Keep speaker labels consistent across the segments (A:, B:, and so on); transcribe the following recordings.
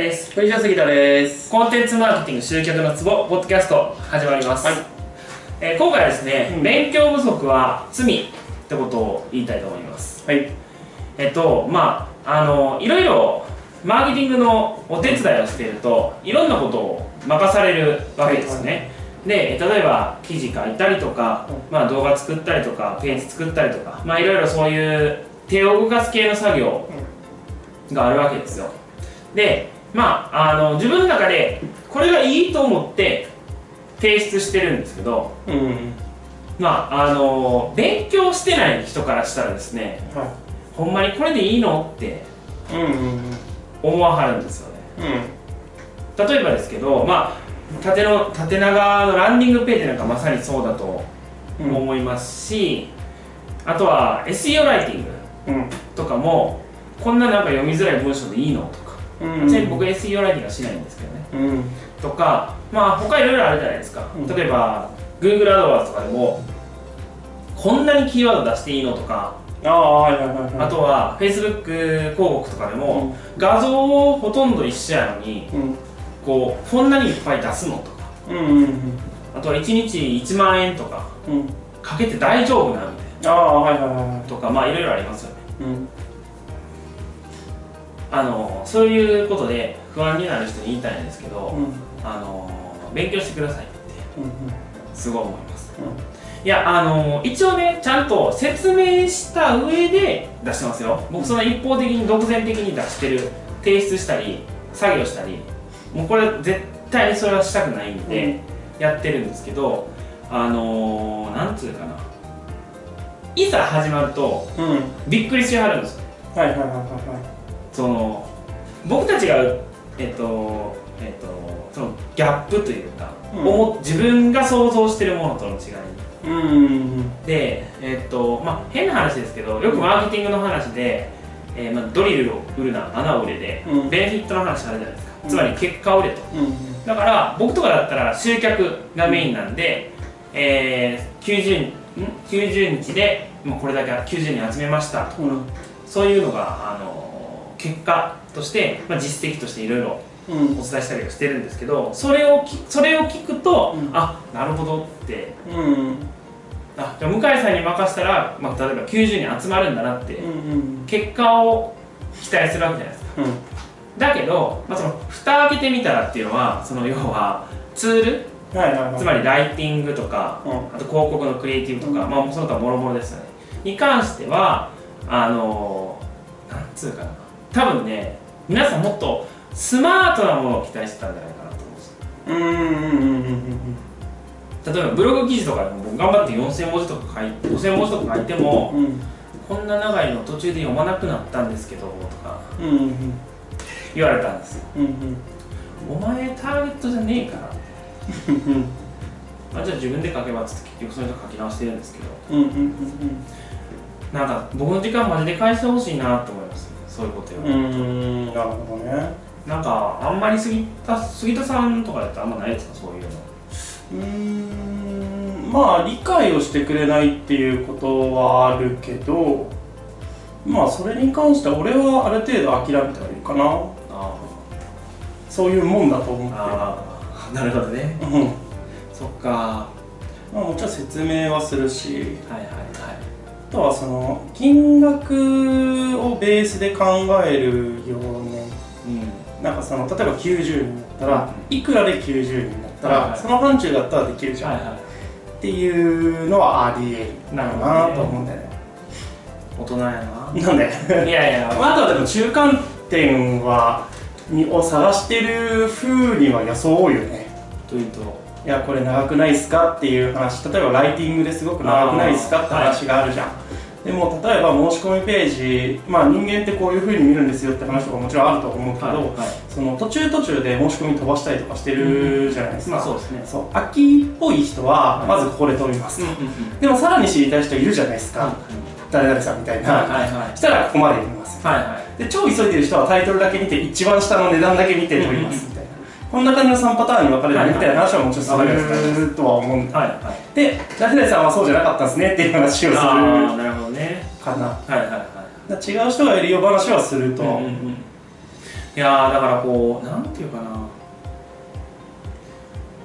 A: です。
B: 藤田杉田です。
A: コンテンツマーケティング集客のツボポッドキャスト始まります、
B: はい。
A: えー今回はですね、
B: うん。
A: 勉強不足は罪ってことを言いたいと思います。
B: はい。
A: えっとまああのいろいろマーケティングのお手伝いをしているといろんなことを任されるわけですね、で例えば記事書いたりとか、
B: う
A: まあ、動画作ったりとかページ作ったりとかまあいろいろそういう手を動かす系の作業があるわけですよ。でまああの自分の中でこれがいいと思って提出してるんですけど
B: うん。
A: まああの勉強してない人からしたらですね
B: は
A: ほんまにこれでいいのって
B: い。うんうん
A: 思わはるんですよね
B: うん。
A: 例えばですけどまあ縦の縦長のランディングページなんかまさにそうだと
B: うん。
A: 思いますし、あとは SEO ライティング
B: うん。
A: とかもこんななんか読みづらい文章でいいのとか、
B: うん。
A: ちなみに僕 SEO ライティングはしないんですけどね
B: うん。
A: とかまあ他いろいろあるじゃないですか、
B: うん
A: 例えば Google AdWords とかでもこんなにキーワード出していいのとか、
B: ああ、はいはいはいはい。
A: あとは Facebook 広告とかでも、画像をほとんど一緒やのに
B: うん。
A: こうこんなにいっぱい出すのとか
B: うん。うん。
A: あとは1日1万円とか
B: うん。
A: かけて大丈夫なみたい
B: ああ、はいはいはい
A: とかまあいろいろありますよね
B: い。うん。
A: あのそういうことで不安になる人に言いたいんですけど、
B: うん。
A: あの勉強してくださいって
B: うん。
A: すごい思いますいやあの一応ねちゃんと説明した上で出してますよ僕その一方的に独善的に出してる提出したり作業したりもうこれ絶対にそれはしたくないんで、やってるんですけどあのなんつうかないざ始まると
B: うん。うん。
A: びっくりしはるんですよ
B: はいはいはいは
A: その僕たちがえっとえっとそのギャップというか、
B: うん
A: 自分が想像してるものとの違い
B: い。うん。
A: で、えっとまあ、変な話ですけどよくマーケティングの話で、えーまあ、ドリルを売るな穴を売れで、
B: うん
A: ベネフィットの話あるじゃないですか、
B: うん
A: つまり結果を売れと
B: うん。
A: だから僕とかだったら集客がメインなんで、えー、90, ん？90日でもうこれだけ90人集めましたと
B: うん。
A: そういうのが、あの結果として、まあ、実績としていろいろ
B: うん。
A: お伝えしたりはしてるんですけどそれをきそれを聞くと、
B: うん
A: あなるほどって
B: うん。
A: あじゃあ向井さんに任せたら、まあ、例えば90人集まるんだなって、
B: うん。
A: 結果を期待するわけじゃないですか
B: うん。
A: だけど、まあ、その蓋開けてみたらっていうのはその要はツール
B: はいはいはい。
A: つまりライティングとか、
B: うん
A: あと広告のクリエイティブとか、
B: うん
A: まあその他もろもろですよねに関してはあのなんつうかな多分ね皆さんもっとスマートなものを期待してたんじゃないかなと思うんですよ。例えばブログ記事とかでも僕頑張って4000文字とか書いて5000文字とか書いても
B: うん。
A: こんな長いの途中で読まなくなったんですけどとか
B: うん。
A: 言われたんですよ
B: うん。
A: お前ターゲットじゃねえから
B: うん。
A: あじゃあ自分で書けばっつって結局それと書き直してるんですけど。なんか僕の時間マジで返してほしいなと思いますそういうことよ。
B: なるほどね。
A: なんかあんまり杉田杉田さんとかだってあんまないですか？そういうの。
B: うーん。まあ理解をしてくれないっていうことはあるけどまあそれに関しては俺はある程度諦めてはいるかな。
A: あ
B: そういうもんだと思って。
A: ああなるほどね。
B: るうん。
A: そっか。
B: まあもちろん説明はするし。
A: はいはいはい。
B: あとはその金額をベースで考えるよね
A: うん。
B: なんかその例えば90人だったら、いくらで90人だったら、
A: はい。はい
B: その範疇だったらできるじゃん、
A: はいは
B: っていうのはありえる
A: なる
B: な
A: ね
B: と思うんだよね。
A: い大人やな。
B: なんで？
A: いやいや。
B: あとはでも中間点はにを探してる風には装うよね。
A: というと？
B: いやこれ長くないっすかっていう話。例えばライティングですごく長くないっすかって話があるじゃん、でも例えば申し込みページまあ人間ってこういう風に見るんですよって話とかもちろんあると思うけど、
A: はい。はい
B: その途中途中で申し込み飛ばしたりとかしてるじゃないですか、
A: まあそうですね。
B: そう。秋っぽい人はまずこれ飛びます、
A: うんうん
B: でもさらに知りたい人いるじゃないですか、誰々さんみたいな、
A: はいはいはい。
B: したらここまで読みます。
A: はいはい。
B: で超急いでる人はタイトルだけ見て一番下の値段だけ見て取りますみたいな、こんな感じの3パターンに分かれるみたいな話はもちろんするとは思うんだ。
A: はいはい
B: で誰々さんはそうじゃなかったんですねっていう話をする
A: な。るほどね
B: かな
A: はいはい。はい
B: 違う人がいるよ話はすると。う、
A: うんうんうんいやーだからこうなんていうかな。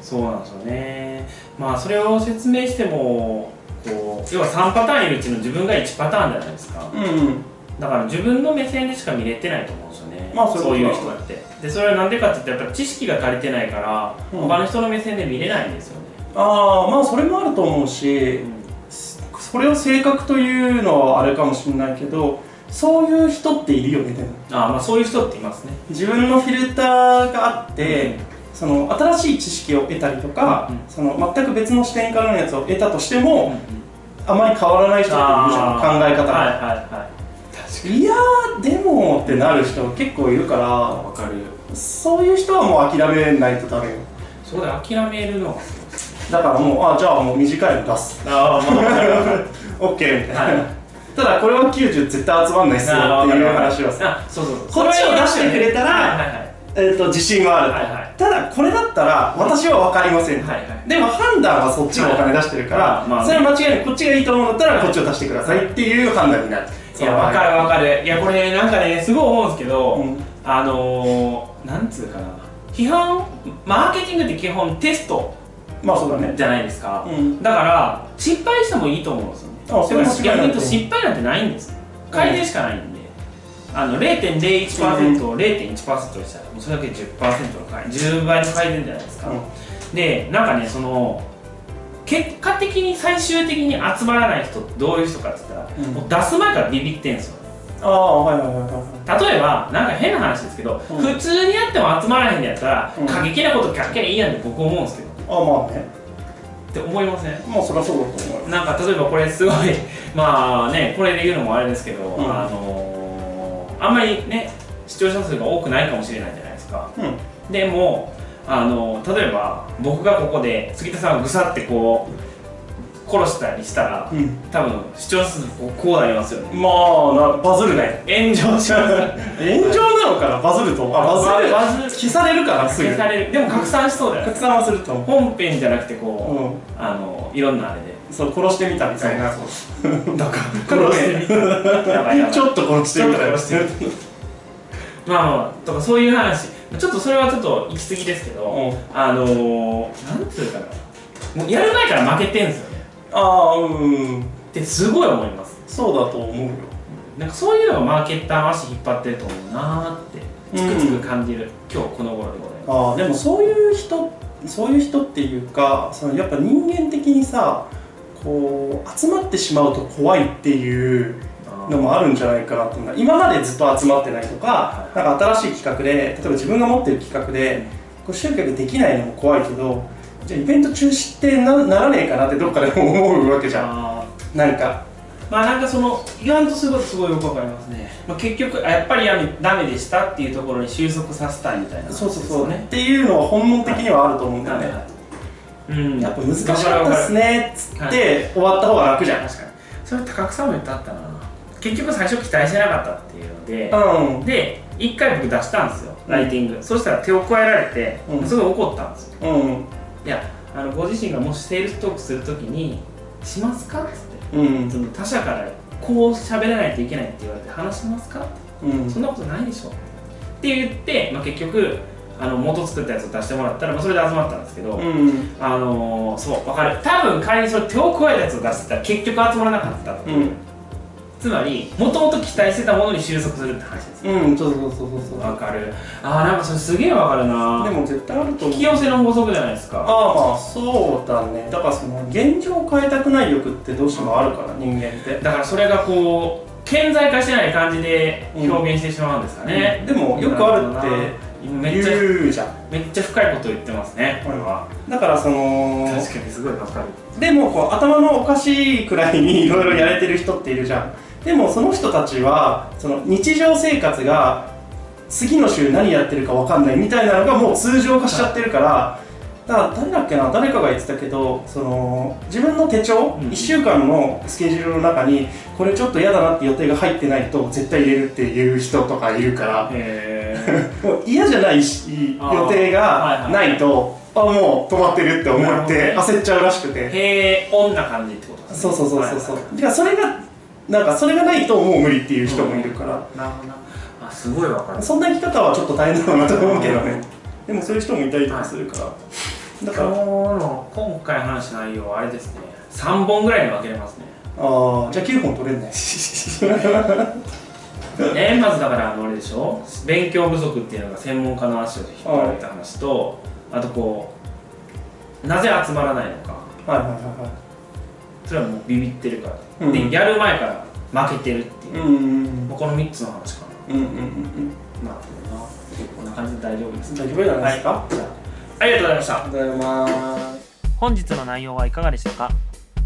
A: そうなんですよね。まあそれを説明してもこう要は3パターンいるうちの自分が1パターンじゃないですか。
B: うん
A: だから自分の目線でしか見れてないと思うんですよね、
B: まあそう
A: いう人ってでそれはなんでかって言ったらやっぱ知識が足りてないから、
B: うん。
A: 他の人の目線で見れないんですよね、
B: ああまあそれもあると思うしそれを性格というのはあれかもしれないけどそういう人っているよねでも。
A: ああまあそういう人っていますね。
B: 自分のフィルターがあって、その新しい知識を得たりとか、
A: うん。
B: その全く別の視点からのやつを得たとして
A: うん
B: も、あまり変わらない人っているじゃん
A: あ
B: 考え方が、
A: はいはいはい。確
B: い、やーでもってなる人結構いるから
A: わかる
B: そういう人はもう諦めないとダメよ。
A: そこで諦めるのは
B: だからもうあじゃあもう短いの出す。
A: ああまあ
B: OK みたいな、
A: はい。
B: ただこれは90絶対集まんないっすよっていう話はさ。
A: あそうそう
B: こっちを出してくれたら
A: はいはいはい
B: えー、と自信はあると、
A: はいはい
B: ただこれだったら私は分かりませんと、
A: はいはい
B: でも判断はそっちがお金出してるから、
A: はいまあね
B: それは間違いないこっちがいいと思うんだったらこっちを出してください。っていう判断になる。
A: いやわかるわかる。いやこれなんかねすごい思うんですけど、
B: うん。
A: あのー、なんつうかな。批判マーケティングって基本テスト
B: まあそうだね。
A: じゃないですか、
B: うん。
A: だから失敗してもいいと思うんですよね。
B: あそれは間違いない
A: 逆に言うと失敗なんてないんです。改善しかないんで、あの0.01%を0.1%にしたらもうそれだけで10%の改10倍の改善じゃないですか、でなんかねその結果的に最終的に集まらない人ってどういう人かって言ったら、
B: うん。
A: もう出す前からビビってんすよ
B: ああはいはいはいはい。
A: 例えばなんか変な話ですけど、
B: うん。
A: 普通にやっても集まらへんのやったら、
B: うん。
A: 過激なこと書けばいいやんって僕思うんですけど。
B: ああまあね。
A: って思いません？
B: まあそりゃそうだと思うよ
A: なんか例えばこれすごい まあねこれで言うのもあれですけど、
B: ん。
A: あのーあんまりね視聴者数が多くないかもしれないじゃないですか。
B: うん。
A: でもあの例えば僕がここで杉田さんがぐさってこう殺したりしたら
B: うん。
A: 多分視聴者数こうこうなりますよね。
B: まあなバズるね。
A: 炎上します。
B: 炎上なのかな？バズるとあバズる。
A: バズる。
B: 消されるからすぐ
A: 消される。でも拡散しそうだよ。ね
B: 拡散はすると
A: 本編じゃなくてこう、
B: うん。
A: あのいろんなあれで。
B: そう殺してみたみたいな。
A: だ から
B: 殺してみた。
A: やばいやばい
B: ちょっと殺してみた
A: 殺してみまあまあとかそういう話。ちょっとそれはちょっと行き過ぎですけど、
B: うん。
A: あのー、なんつうかな。もうやる前から負けてんすよ。ね
B: ああうん。
A: ってすごい思います。
B: そうだと思うよ。
A: なんかそういうのがマーケッターの足引っ張ってると思うなーってつくつく感じる、今日この頃でございま
B: ああでもそういう人そういう人っていうかそのやっぱ人間的にさこう集まってしまうと怖いっていう
A: す
B: のもあるんじゃないかなと思う。今までずっと集まってないとかなんか新しい企画で例えば自分が持ってる企画でこう集客できないのも怖いけどじゃあイベント中止ってなならねえかなってどっかで思うわけじゃん。
A: あ
B: なんか。
A: ーまあなんかその言わんとすることすごいよくわかりますね、まあ、結局あやっぱりやめダメでしたっていうところに収束させたいみたいな。話
B: そうそう。そう、
A: ね。
B: っていうのは本能的にはあると思うんだよね、
A: はい。はいうん。
B: やっぱ難しかったっすねっつ
A: は
B: って終わった方が楽じゃん、
A: 確かに。それ高草も言ってあったな。結局最初期待してなかったっていうので、
B: うん。
A: で1回僕出したんですよライティング、そしたら手を加えられて、
B: うん。
A: すごい怒ったんですよ。
B: うん
A: いやあのご自身がもしセールストークするときに「しますか?」っつって。
B: うん。
A: その他者からこう喋らないといけないって言われて話しますかって。
B: うん。
A: そんなことないでしょ。って言って、まあ、結局あの元作ったやつを出してもらったら、まあ、それで集まったんですけど、
B: うん
A: あのー、そう分かる。多分仮にそれ手を加えたやつを出してたら結局集まらなかったっていう、
B: うん
A: つまりもともと期待してたものに収束するって話です。
B: うんそうそうそうそうそう。
A: 分かる。あーなんかそれすげえ分かるな。
B: でも絶対あると思う。
A: 引き寄せの法則じゃないですか。
B: ああまあそうだね。だからその現状を変えたくない欲ってどうしてもあるから人間って。
A: だからそれがこう顕在化してない感じで表現してしまうんですかね、
B: でもよくあるって
A: めっちゃ
B: 言うじゃん。
A: めっちゃ深いこと言ってますねこれは、
B: だからその
A: 確かにすごい分かる。
B: でもこう頭のおかしいくらいにいろいろやれてる人っているじゃんでもその人たちはその日常生活が次の週何やってるか分かんないみたいなのがもう通常化しちゃってるから、だから誰だっけな誰かが言ってたけどその自分の手帳、
A: うん。
B: 1週間のスケジュールの中にこれちょっと嫌だなって予定が入ってないと絶対入れるっていう人とかいるから
A: へ
B: もう嫌じゃないし予定がないとあもう止まってるって思って焦っちゃうらしくて。
A: 平穏な感じってことですね。
B: そうそうそうそうそう、
A: はいはい
B: それがなんかそれがないともう無理っていう人もいるから、
A: なるほどな。あすごいわかる。
B: そんな生き方はちょっと大変だろうなと思うけどね。でもそういう人もいたりとかするから、だから。
A: 今日の今回話した内容はあれですね。3本ぐらいに分けれますね。
B: ああじゃあ9本取れんね。
A: ねまずだからあのあれでしょ？勉強不足っていうのが専門家の足を引っ張られた話とあとこうなぜ集まらないのか。
B: はいはいは
A: それはもうビビってるから、
B: うん。
A: でやる前から負けてるっていう、
B: うんうん
A: もうこの3つの話か
B: うんうんうんうん。
A: なまあこんな感じで大丈夫です。
B: 大丈夫じゃないですか、
A: はい。じゃあありがとうございました。
B: ありがとうございます。
C: 本日の内容はいかがでしたか？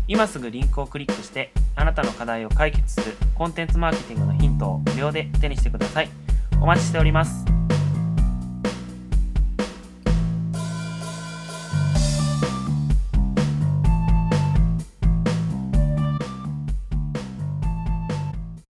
C: 今すぐリンクをクリックしてあなたの課題を解決するコンテンツマーケティングのヒントを無料で手にしてください。お待ちしております